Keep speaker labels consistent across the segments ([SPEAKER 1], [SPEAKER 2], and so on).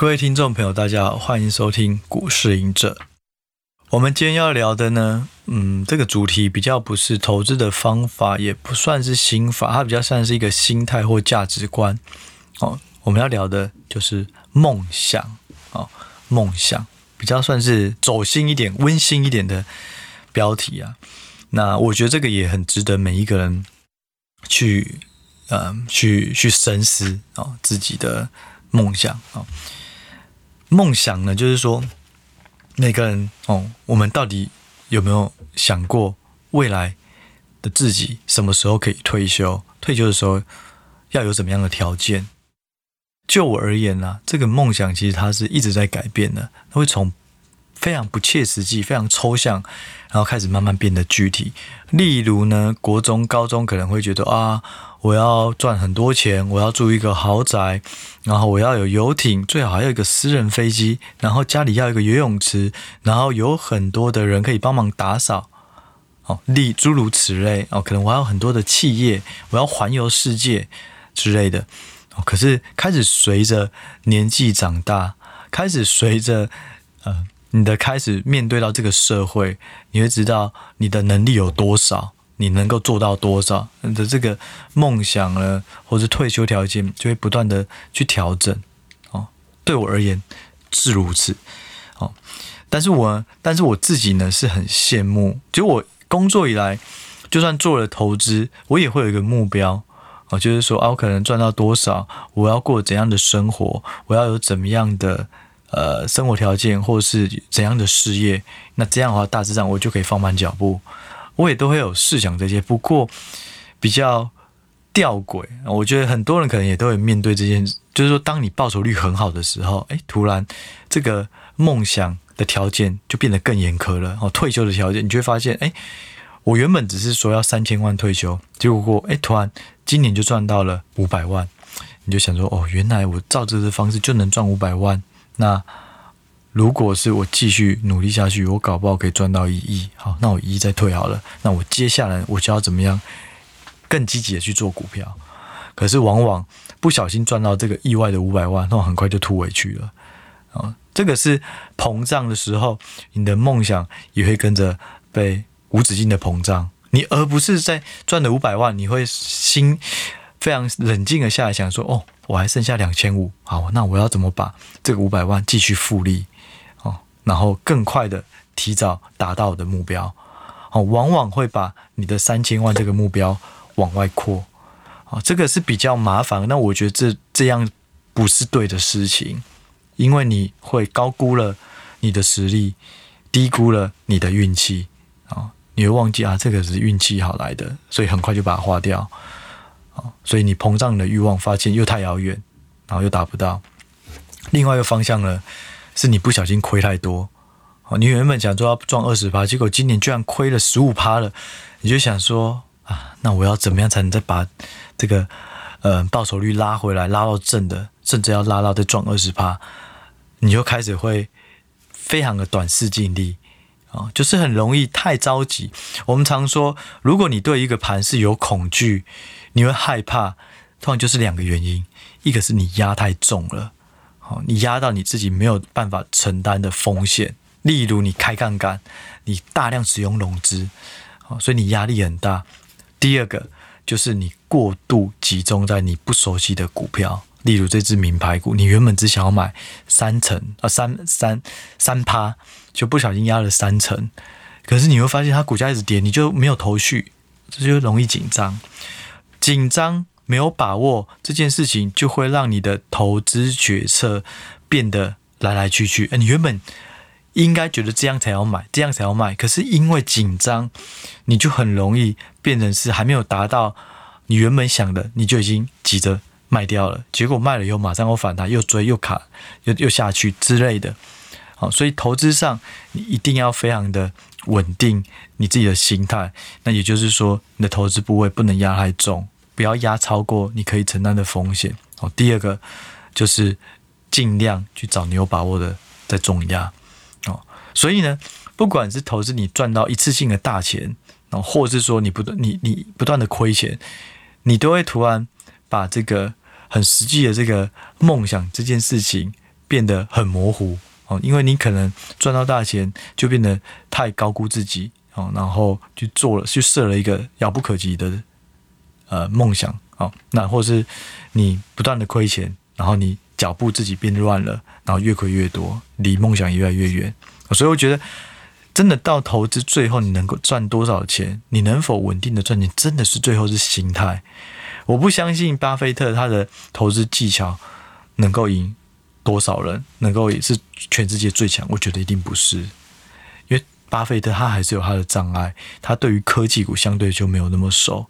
[SPEAKER 1] 各位听众朋友，大家好，欢迎收听股市赢者。我们今天要聊的呢，嗯，这个主题比较不是投资的方法，也不算是心法，它比较像是一个心态或价值观。哦，我们要聊的就是梦想。哦，梦想比较算是走心一点、温馨一点的标题啊。那我觉得这个也很值得每一个人去，呃，去去深思哦，自己的梦想哦。梦想呢，就是说，每个人哦，我们到底有没有想过未来的自己什么时候可以退休？退休的时候要有怎么样的条件？就我而言呢、啊，这个梦想其实它是一直在改变的，它会从非常不切实际、非常抽象，然后开始慢慢变得具体。例如呢，国中、高中可能会觉得啊。我要赚很多钱，我要住一个豪宅，然后我要有游艇，最好还有一个私人飞机，然后家里要一个游泳池，然后有很多的人可以帮忙打扫，哦，例诸如此类哦，可能我还有很多的企业，我要环游世界之类的。哦，可是开始随着年纪长大，开始随着呃你的开始面对到这个社会，你会知道你的能力有多少。你能够做到多少？你的这个梦想呢，或者退休条件就会不断的去调整哦。对我而言是如此哦。但是我，但是我自己呢是很羡慕，就我工作以来，就算做了投资，我也会有一个目标哦，就是说啊，我可能赚到多少，我要过怎样的生活，我要有怎么样的呃生活条件，或是怎样的事业，那这样的话，大致上我就可以放慢脚步。我也都会有试想这些，不过比较吊诡。我觉得很多人可能也都会面对这件事，就是说，当你报酬率很好的时候，哎，突然这个梦想的条件就变得更严苛了。哦，退休的条件，你就会发现，哎，我原本只是说要三千万退休，结果，哎，突然今年就赚到了五百万，你就想说，哦，原来我照这个方式就能赚五百万，那。如果是我继续努力下去，我搞不好可以赚到一亿。好，那我一亿再退好了。那我接下来我就要怎么样更积极的去做股票？可是往往不小心赚到这个意外的五百万，那我很快就吐回去了。啊，这个是膨胀的时候，你的梦想也会跟着被无止境的膨胀。你而不是在赚了五百万，你会心非常冷静的下来想说：哦，我还剩下两千五。好，那我要怎么把这个五百万继续复利？然后更快的提早达到我的目标，哦，往往会把你的三千万这个目标往外扩，哦，这个是比较麻烦。那我觉得这这样不是对的事情，因为你会高估了你的实力，低估了你的运气，啊，你会忘记啊，这个是运气好来的，所以很快就把它花掉，啊，所以你膨胀你的欲望，发现又太遥远，然后又达不到。另外一个方向呢？是你不小心亏太多，哦，你原本想说要赚二十趴，结果今年居然亏了十五趴了，你就想说啊，那我要怎么样才能再把这个呃报酬率拉回来，拉到正的，甚至要拉到再赚二十趴，你就开始会非常的短视尽力啊，就是很容易太着急。我们常说，如果你对一个盘是有恐惧，你会害怕，通常就是两个原因，一个是你压太重了。你压到你自己没有办法承担的风险，例如你开杠杆，你大量使用融资，所以你压力很大。第二个就是你过度集中在你不熟悉的股票，例如这只名牌股，你原本只想要买三成啊，三三三趴，就不小心压了三成，可是你会发现它股价一直跌，你就没有头绪，这就容易紧张，紧张。没有把握这件事情，就会让你的投资决策变得来来去去。你原本应该觉得这样才要买，这样才要卖，可是因为紧张，你就很容易变成是还没有达到你原本想的，你就已经急着卖掉了。结果卖了以后，马上又反弹，又追又卡，又又下去之类的。好，所以投资上你一定要非常的稳定你自己的心态。那也就是说，你的投资部位不能压太重。不要压超过你可以承担的风险。哦，第二个就是尽量去找你有把握的再重压。哦，所以呢，不管是投资你赚到一次性的大钱，哦，或是说你不断你你不断的亏钱，你都会突然把这个很实际的这个梦想这件事情变得很模糊哦，因为你可能赚到大钱就变得太高估自己哦，然后去做了，去设了一个遥不可及的呃梦想哦，那或是你不断的亏钱，然后你脚步自己变乱了，然后越亏越多，离梦想越来越远。所以我觉得，真的到投资最后你能够赚多少钱，你能否稳定的赚钱，真的是最后是心态。我不相信巴菲特他的投资技巧能够赢多少人，能够也是全世界最强。我觉得一定不是，因为巴菲特他还是有他的障碍，他对于科技股相对就没有那么熟。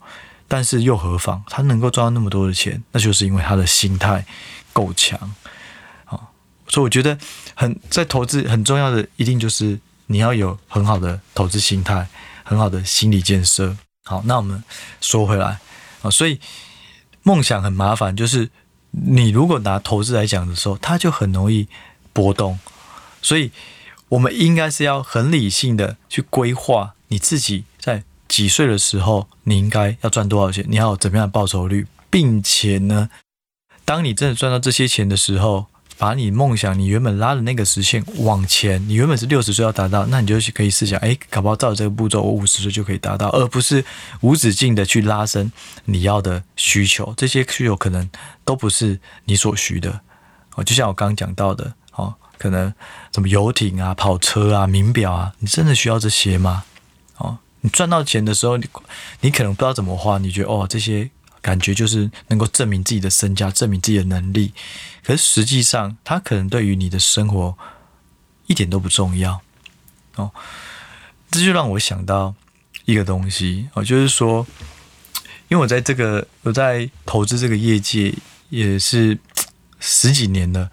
[SPEAKER 1] 但是又何妨？他能够赚到那么多的钱，那就是因为他的心态够强。好，所以我觉得很在投资很重要的，一定就是你要有很好的投资心态，很好的心理建设。好，那我们说回来啊，所以梦想很麻烦，就是你如果拿投资来讲的时候，它就很容易波动。所以我们应该是要很理性的去规划你自己在。几岁的时候，你应该要赚多少钱？你要有怎么样的报酬率，并且呢，当你真的赚到这些钱的时候，把你梦想、你原本拉的那个时限往前，你原本是六十岁要达到，那你就可以试想，哎，搞不好照这个步骤，我五十岁就可以达到，而不是无止境的去拉伸你要的需求。这些需求可能都不是你所需的。哦，就像我刚刚讲到的，哦，可能什么游艇啊、跑车啊、名表啊，你真的需要这些吗？你赚到钱的时候，你你可能不知道怎么花，你觉得哦，这些感觉就是能够证明自己的身价，证明自己的能力。可是实际上，它可能对于你的生活一点都不重要。哦，这就让我想到一个东西哦，就是说，因为我在这个我在投资这个业界也是十几年了，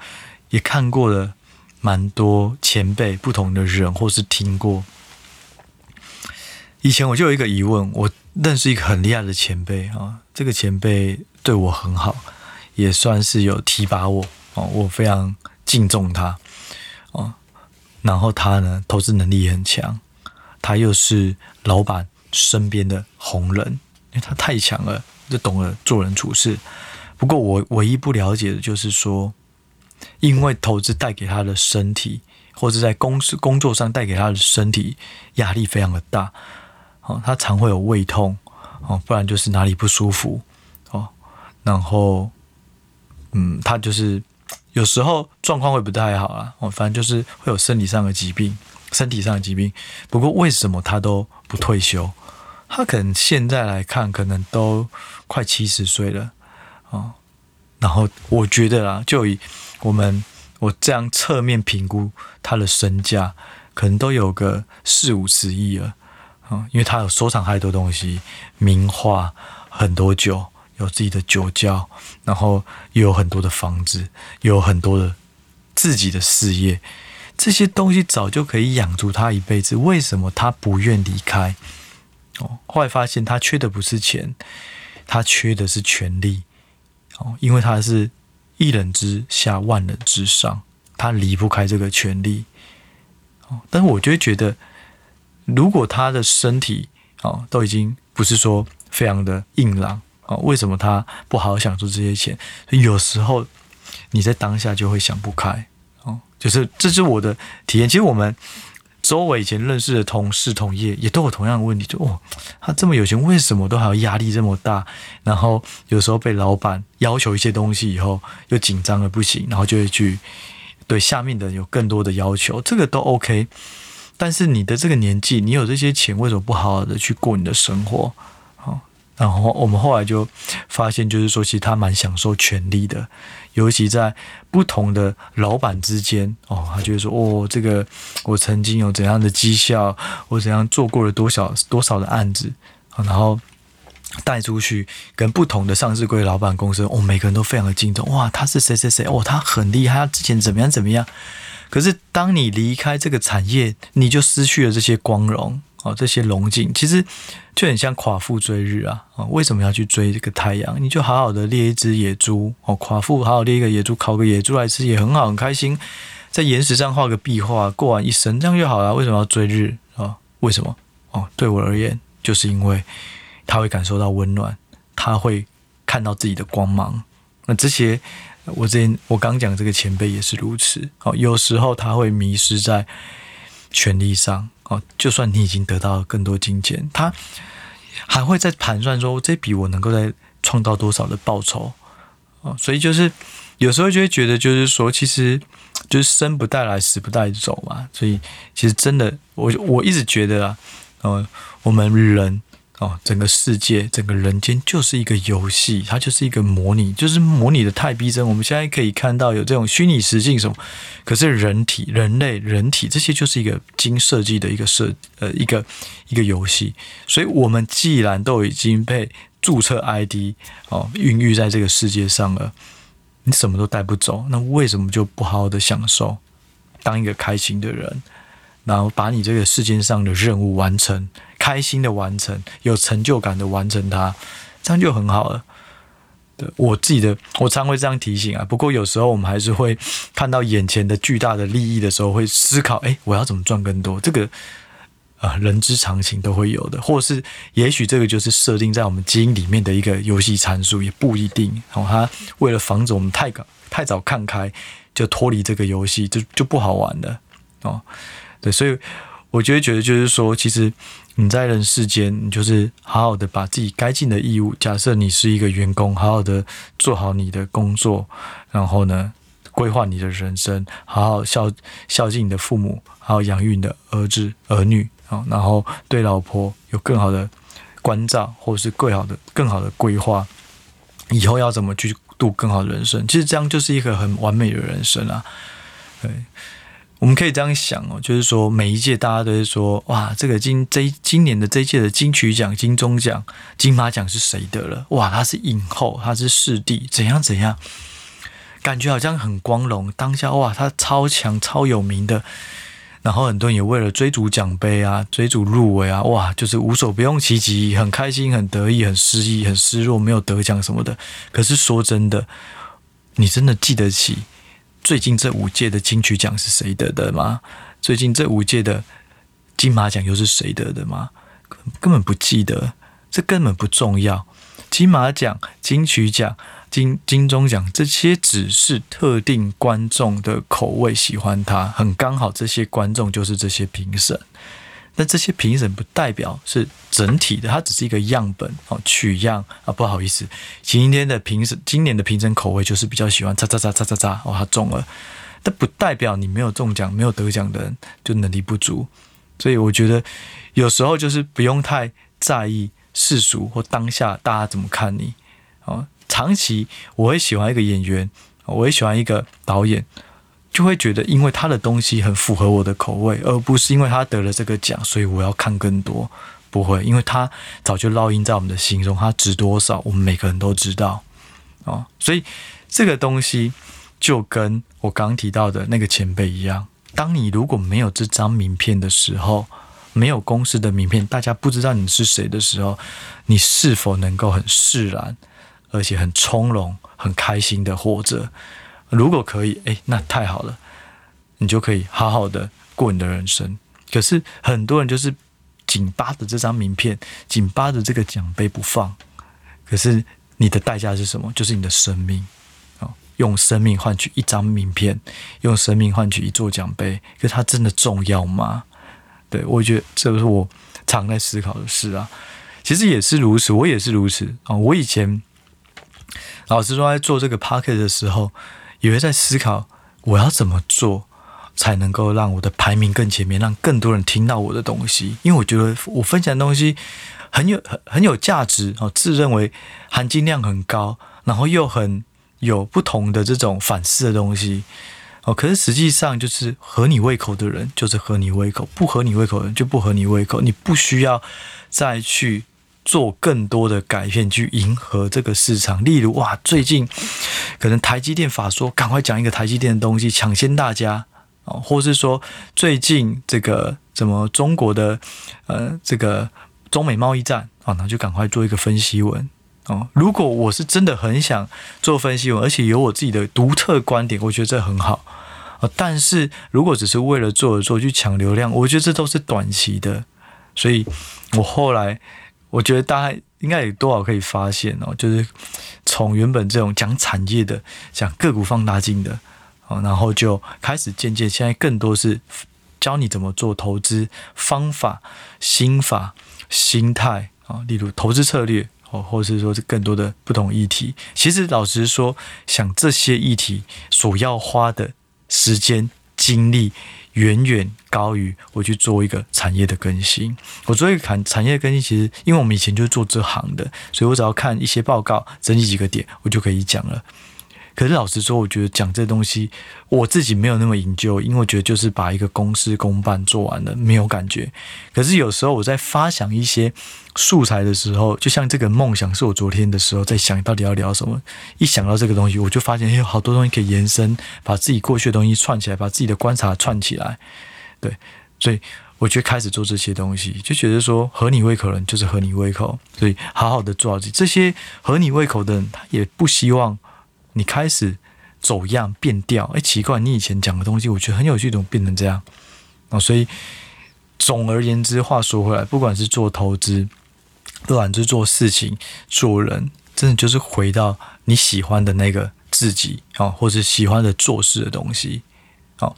[SPEAKER 1] 也看过了蛮多前辈不同的人，或是听过。以前我就有一个疑问，我认识一个很厉害的前辈啊，这个前辈对我很好，也算是有提拔我哦，我非常敬重他哦。然后他呢，投资能力也很强，他又是老板身边的红人，因为他太强了，就懂得做人处事。不过我唯一不了解的就是说，因为投资带给他的身体，或者在公司工作上带给他的身体压力非常的大。哦，他常会有胃痛，哦，不然就是哪里不舒服，哦，然后，嗯，他就是有时候状况会不太好啊，哦，反正就是会有生理上的疾病，身体上的疾病。不过为什么他都不退休？他可能现在来看，可能都快七十岁了，哦，然后我觉得啦，就以我们我这样侧面评估他的身价，可能都有个四五十亿了。因为他有收藏太多东西，名画，很多酒，有自己的酒窖，然后又有很多的房子，有很多的自己的事业，这些东西早就可以养足他一辈子。为什么他不愿离开？哦，后来发现他缺的不是钱，他缺的是权力。哦，因为他是一人之下，万人之上，他离不开这个权力。哦，但是我就会觉得。如果他的身体啊都已经不是说非常的硬朗啊，为什么他不好好享受这些钱？有时候你在当下就会想不开哦，就是这是我的体验。其实我们周围以前认识的同事同业也都有同样的问题，就哦，他这么有钱，为什么都还要压力这么大？然后有时候被老板要求一些东西以后，又紧张的不行，然后就会去对下面的人有更多的要求，这个都 OK。但是你的这个年纪，你有这些钱，为什么不好好的去过你的生活？好，然后我们后来就发现，就是说，其实他蛮享受权力的，尤其在不同的老板之间，哦，他就会说，哦，这个我曾经有怎样的绩效，我怎样做过了多少多少的案子，然后带出去跟不同的上市柜老板公司，哦，每个人都非常的敬重，哇，他是谁谁谁，哦，他很厉害，他之前怎么样怎么样。可是，当你离开这个产业，你就失去了这些光荣哦，这些荣景，其实就很像夸父追日啊！啊，为什么要去追这个太阳？你就好好的猎一只野猪哦，夸父好好猎一个野猪，烤个野猪来吃也很好，很开心。在岩石上画个壁画，过完一生这样就好了。为什么要追日啊？为什么？哦，对我而言，就是因为他会感受到温暖，他会看到自己的光芒。那这些。我之前我刚讲这个前辈也是如此哦，有时候他会迷失在权力上哦，就算你已经得到更多金钱，他还会在盘算说这笔我能够再创造多少的报酬哦，所以就是有时候就会觉得就是说，其实就是生不带来，死不带走嘛，所以其实真的，我我一直觉得啊，呃，我们人。哦，整个世界，整个人间就是一个游戏，它就是一个模拟，就是模拟的太逼真。我们现在可以看到有这种虚拟实境什么，可是人体、人类、人体这些就是一个经设计的一个设呃一个一个游戏。所以，我们既然都已经被注册 ID 哦孕育在这个世界上了，你什么都带不走，那为什么就不好好的享受，当一个开心的人？然后把你这个世界上的任务完成，开心的完成，有成就感的完成它，这样就很好了。对，我自己的，我常会这样提醒啊。不过有时候我们还是会看到眼前的巨大的利益的时候，会思考：哎，我要怎么赚更多？这个啊、人之常情都会有的。或是也许这个就是设定在我们基因里面的一个游戏参数，也不一定。哦，他为了防止我们太早太早看开，就脱离这个游戏，就就不好玩了。哦。对，所以我就会觉得，就是说，其实你在人世间，你就是好好的把自己该尽的义务。假设你是一个员工，好好的做好你的工作，然后呢，规划你的人生，好好孝孝敬你的父母，好好养育你的儿子儿女啊，然后对老婆有更好的关照，或者是更好的更好的规划，以后要怎么去度更好的人生？其实这样就是一个很完美的人生啊，对。我们可以这样想哦，就是说每一届大家都会说，哇，这个今这今年的这一届的金曲奖、金钟奖、金马奖是谁得了？哇，他是影后，他是视帝，怎样怎样，感觉好像很光荣。当下哇，他超强、超有名的，然后很多人也为了追逐奖杯啊、追逐入围啊，哇，就是无所不用其极，很开心、很得意、很失意、很失落，没有得奖什么的。可是说真的，你真的记得起？最近这五届的金曲奖是谁得的吗？最近这五届的金马奖又是谁得的吗？根本不记得，这根本不重要。金马奖、金曲奖、金金钟奖这些只是特定观众的口味，喜欢它，很刚好，这些观众就是这些评审。但这些评审不代表是整体的，它只是一个样本哦，取样啊，不好意思，今天的评审，今年的评审口味就是比较喜欢叉叉叉叉叉叉哦，他中了，但不代表你没有中奖、没有得奖的人就能力不足，所以我觉得有时候就是不用太在意世俗或当下大家怎么看你哦，长期我会喜欢一个演员，我会喜欢一个导演。就会觉得，因为他的东西很符合我的口味，而不是因为他得了这个奖，所以我要看更多。不会，因为他早就烙印在我们的心中，他值多少，我们每个人都知道。哦，所以这个东西就跟我刚提到的那个前辈一样，当你如果没有这张名片的时候，没有公司的名片，大家不知道你是谁的时候，你是否能够很释然，而且很从容、很开心的活着？如果可以，哎，那太好了，你就可以好好的过你的人生。可是很多人就是紧扒着这张名片，紧扒着这个奖杯不放。可是你的代价是什么？就是你的生命。哦，用生命换取一张名片，用生命换取一座奖杯，可是它真的重要吗？对，我觉得这是我常在思考的事啊。其实也是如此，我也是如此啊。我以前老实说，在做这个 podcast 的时候。也会在思考，我要怎么做才能够让我的排名更前面，让更多人听到我的东西。因为我觉得我分享的东西很有很很有价值哦，自认为含金量很高，然后又很有不同的这种反思的东西哦。可是实际上就是合你胃口的人就是合你胃口，不合你胃口的人就不合你胃口。你不需要再去。做更多的改变去迎合这个市场，例如哇，最近可能台积电法说，赶快讲一个台积电的东西，抢先大家哦，或是说最近这个怎么中国的呃这个中美贸易战啊，那就赶快做一个分析文哦。如果我是真的很想做分析文，而且有我自己的独特观点，我觉得这很好啊。但是如果只是为了做而做去抢流量，我觉得这都是短期的，所以我后来。我觉得大家应该有多少可以发现哦，就是从原本这种讲产业的、讲个股放大镜的，哦，然后就开始渐渐，现在更多是教你怎么做投资方法、心法、心态啊，例如投资策略哦，或者是说是更多的不同议题。其实老实说，想这些议题所要花的时间精力。远远高于我去做一个产业的更新。我做一个产产业更新，其实因为我们以前就是做这行的，所以我只要看一些报告，整理几个点，我就可以讲了。可是老实说，我觉得讲这东西，我自己没有那么研究，因为我觉得就是把一个公事公办做完了，没有感觉。可是有时候我在发想一些素材的时候，就像这个梦想，是我昨天的时候在想到底要聊什么。一想到这个东西，我就发现有好多东西可以延伸，把自己过去的东西串起来，把自己的观察串起来。对，所以我就开始做这些东西，就觉得说合你胃口的人就是合你胃口，所以好好的做好自己。这些合你胃口的人，他也不希望。你开始走样变调，哎，奇怪，你以前讲的东西，我觉得很有趣，怎么变成这样？哦，所以总而言之，话说回来，不管是做投资，不管是做事情、做人，真的就是回到你喜欢的那个自己啊，或是喜欢的做事的东西。好，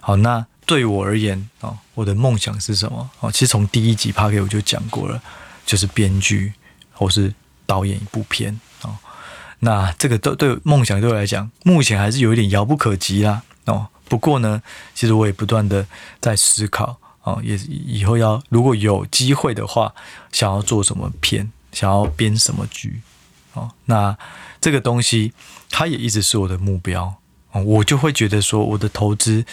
[SPEAKER 1] 好，那对我而言啊，我的梦想是什么？哦，其实从第一集趴给我就讲过了，就是编剧或是导演一部片。那这个都对梦想对我来讲，目前还是有一点遥不可及啦。哦，不过呢，其实我也不断的在思考哦，也以后要如果有机会的话，想要做什么片，想要编什么剧哦。那这个东西，它也一直是我的目标哦。我就会觉得说，我的投资，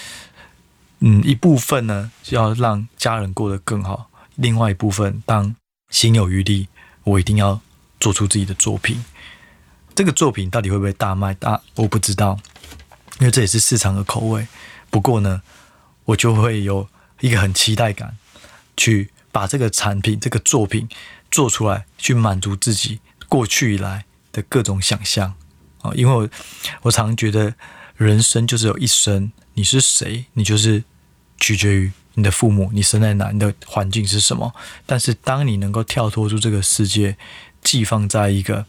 [SPEAKER 1] 嗯，一部分呢要让家人过得更好，另外一部分当心有余力，我一定要做出自己的作品。这个作品到底会不会大卖？大我不知道，因为这也是市场的口味。不过呢，我就会有一个很期待感，去把这个产品、这个作品做出来，去满足自己过去以来的各种想象啊。因为我我常觉得人生就是有一生，你是谁，你就是取决于你的父母，你生在哪，你的环境是什么。但是当你能够跳脱出这个世界，寄放在一个。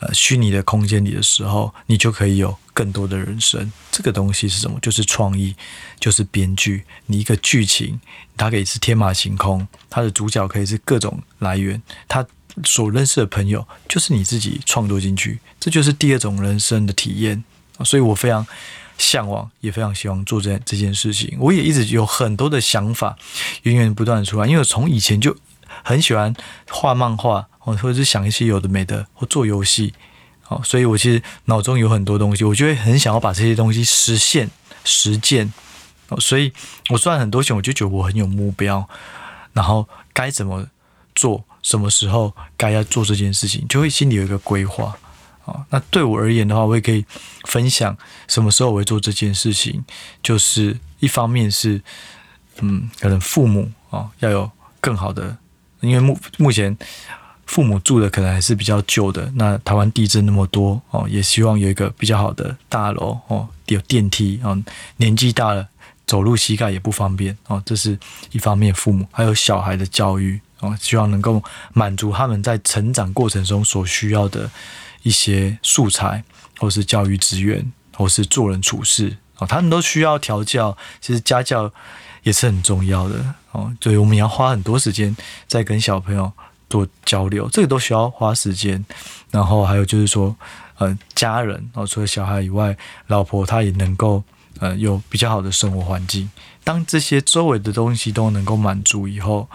[SPEAKER 1] 呃，虚拟的空间里的时候，你就可以有更多的人生。这个东西是什么？就是创意，就是编剧。你一个剧情，它可以是天马行空，它的主角可以是各种来源，他所认识的朋友就是你自己创作进去，这就是第二种人生的体验。所以我非常向往，也非常希望做这这件事情。我也一直有很多的想法，源源不断的出来，因为我从以前就很喜欢画漫画。或者是想一些有的没的，或做游戏，哦，所以我其实脑中有很多东西，我就会很想要把这些东西实现、实践，哦，所以我赚很多钱，我就觉得我很有目标，然后该怎么做，什么时候该要做这件事情，就会心里有一个规划，哦，那对我而言的话，我也可以分享什么时候我会做这件事情，就是一方面是，嗯，可能父母啊要有更好的，因为目目前。父母住的可能还是比较旧的，那台湾地震那么多哦，也希望有一个比较好的大楼哦，有电梯哦。年纪大了，走路膝盖也不方便哦，这是一方面。父母还有小孩的教育哦，希望能够满足他们在成长过程中所需要的一些素材，或是教育资源，或是做人处事哦，他们都需要调教。其实家教也是很重要的哦，所以我们要花很多时间在跟小朋友。做交流，这个都需要花时间。然后还有就是说，呃，家人哦，除了小孩以外，老婆她也能够呃有比较好的生活环境。当这些周围的东西都能够满足以后，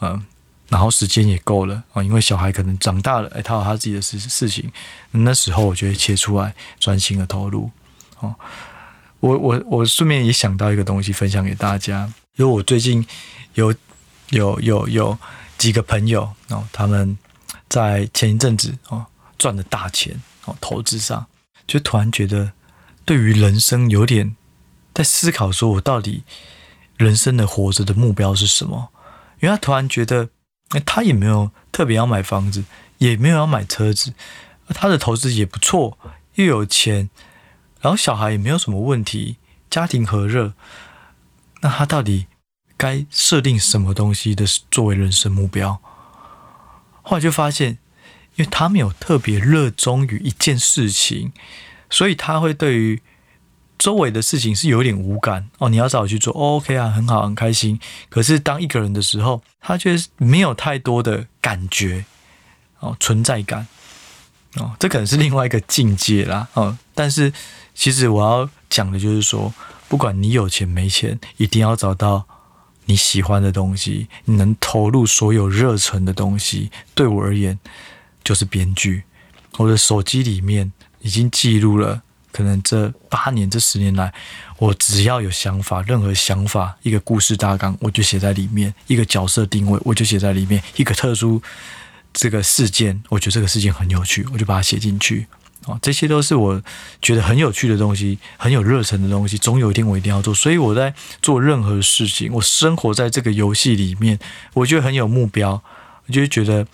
[SPEAKER 1] 嗯、然后时间也够了啊、因为小孩可能长大了，哎，他有他自己的事事情，那时候我就会切出来，专心的投入。哦，我我我顺便也想到一个东西分享给大家，因为我最近有有有。有几个朋友哦，他们在前一阵子哦赚了大钱哦，投资上就突然觉得对于人生有点在思考，说我到底人生的活着的目标是什么？因为他突然觉得，他也没有特别要买房子，也没有要买车子，他的投资也不错，又有钱，然后小孩也没有什么问题，家庭和乐，那他到底？该设定什么东西的作为人生目标？后来就发现，因为他没有特别热衷于一件事情，所以他会对于周围的事情是有点无感哦。你要找我去做，，OK 啊，很好，很开心。可是当一个人的时候，他却没有太多的感觉哦，存在感哦，这可能是另外一个境界啦哦。但是其实我要讲的就是说，不管你有钱没钱，一定要找到你喜欢的东西，你能投入所有热忱的东西。对我而言，就是编剧。我的手机里面已经记录了。可能这八年、这十年来，我只要有想法，任何想法，一个故事大纲，我就写在里面；一个角色定位，我就写在里面；一个特殊这个事件，我觉得这个事件很有趣，我就把它写进去。啊，这些都是我觉得很有趣的东西，很有热忱的东西。总有一天我一定要做，所以我在做任何事情，我生活在这个游戏里面，我觉得很有目标，我就觉得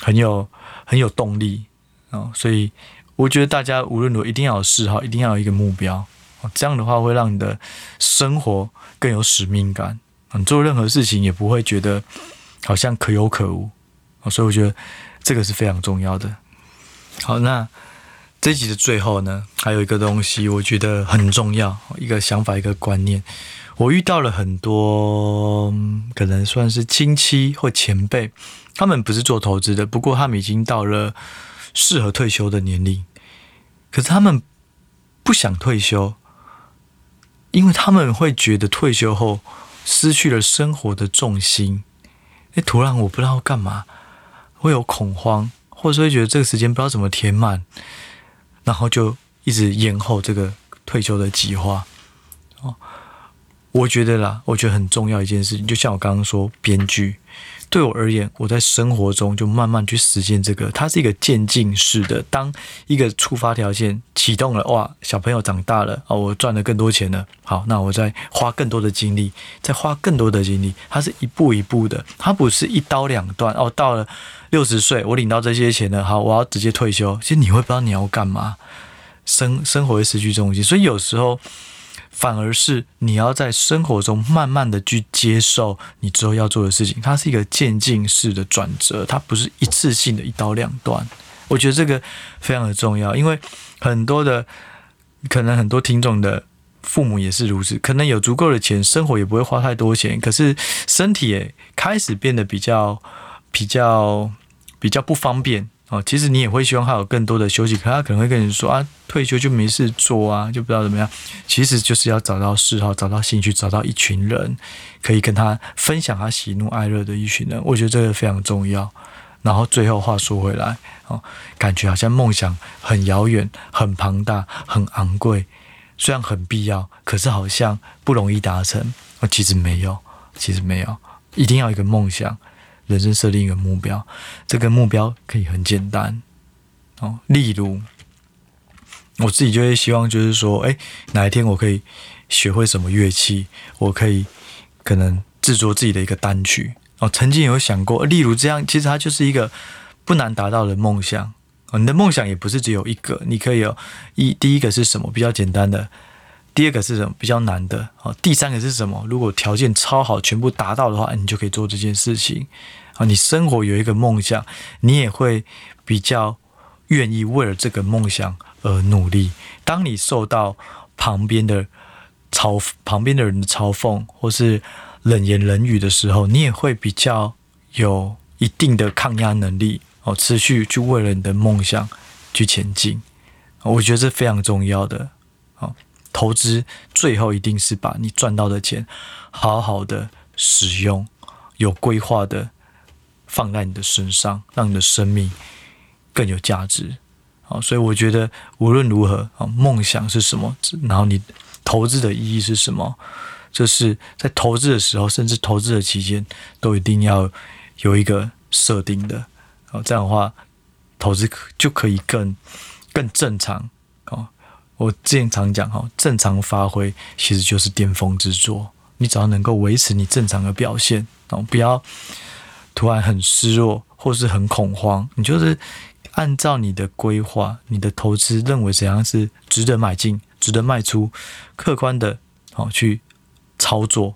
[SPEAKER 1] 很有很有动力啊，所以。我觉得大家无论如何一定要有嗜好，一定要有一个目标，这样的话会让你的生活更有使命感。你做任何事情也不会觉得好像可有可无，所以我觉得这个是非常重要的。好，那这集的最后呢，还有一个东西我觉得很重要，一个想法，一个观念。我遇到了很多可能算是亲戚或前辈，他们不是做投资的，不过他们已经到了。适合退休的年龄，可是他们不想退休，因为他们会觉得退休后失去了生活的重心。哎，突然我不知道干嘛，会有恐慌，或者说会觉得这个时间不知道怎么填满，然后就一直延后这个退休的计划。哦，我觉得啦，我觉得很重要一件事情，就像我刚刚说，编剧。对我而言，我在生活中就慢慢去实现这个，它是一个渐进式的。当一个触发条件启动了，哇，小朋友长大了啊，我赚了更多钱了。好，那我再花更多的精力，再花更多的精力。它是一步一步的，它不是一刀两断。哦，到了六十岁，我领到这些钱了，好，我要直接退休。其实你会不知道你要干嘛，生生活会失去重心，所以有时候。反而是你要在生活中慢慢的去接受你之后要做的事情，它是一个渐进式的转折，它不是一次性的一刀两断。我觉得这个非常的重要，因为很多的可能很多听众的父母也是如此，可能有足够的钱，生活也不会花太多钱，可是身体也开始变得比较比较比较不方便。哦，其实你也会希望他有更多的休息，可他可能会跟你说啊，退休就没事做啊，就不知道怎么样。其实就是要找到嗜好，找到兴趣，找到一群人可以跟他分享他喜怒哀乐的一群人。我觉得这个非常重要。然后最后话说回来，哦，感觉好像梦想很遥远、很庞大、很昂贵，虽然很必要，可是好像不容易达成。哦，其实没有，其实没有，一定要一个梦想。人生设定一个目标，这个目标可以很简单哦。例如，我自己就会希望，就是说，哎，哪一天我可以学会什么乐器，我可以可能制作自己的一个单曲哦。曾经有想过，例如这样，其实它就是一个不难达到的梦想哦。你的梦想也不是只有一个，你可以有一第一个是什么？比较简单的。第二个是什么？比较难的。哦，第三个是什么？如果条件超好，全部达到的话，你就可以做这件事情。啊，你生活有一个梦想，你也会比较愿意为了这个梦想而努力。当你受到旁边的嘲，旁边的人的嘲讽或是冷言冷语的时候，你也会比较有一定的抗压能力哦，持续去为了你的梦想去前进。我觉得这非常重要的。投资最后一定是把你赚到的钱好好的使用，有规划的放在你的身上，让你的生命更有价值。好，所以我觉得无论如何，啊，梦想是什么？然后你投资的意义是什么？这是在投资的时候，甚至投资的期间，都一定要有一个设定的。好，这样的话，投资就可以更更正常。哦我之前常讲哈，正常发挥其实就是巅峰之作。你只要能够维持你正常的表现，哦，不要突然很失落或是很恐慌。你就是按照你的规划、你的投资，认为怎样是值得买进、值得卖出，客观的哦去操作，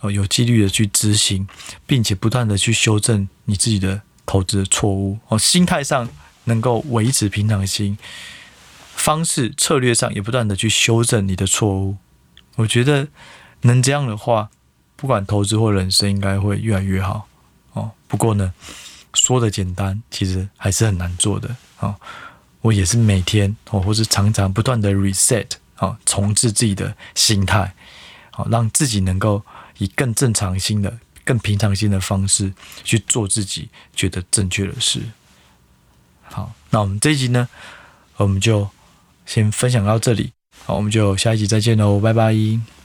[SPEAKER 1] 哦有纪律的去执行，并且不断的去修正你自己的投资的错误哦，心态上能够维持平常心，方式策略上也不断的去修正你的错误。我觉得能这样的话，不管投资或人生，应该会越来越好哦。不过呢，说的简单，其实还是很难做的哦。我也是每天哦，或是常常不断的 reset 哦，重置自己的心态，哦，让自己能够以更正常心的、更平常心的方式去做自己觉得正确的事。好，那我们这一集呢，我们就先分享到这里。好，我们就下一集再见喽，拜拜。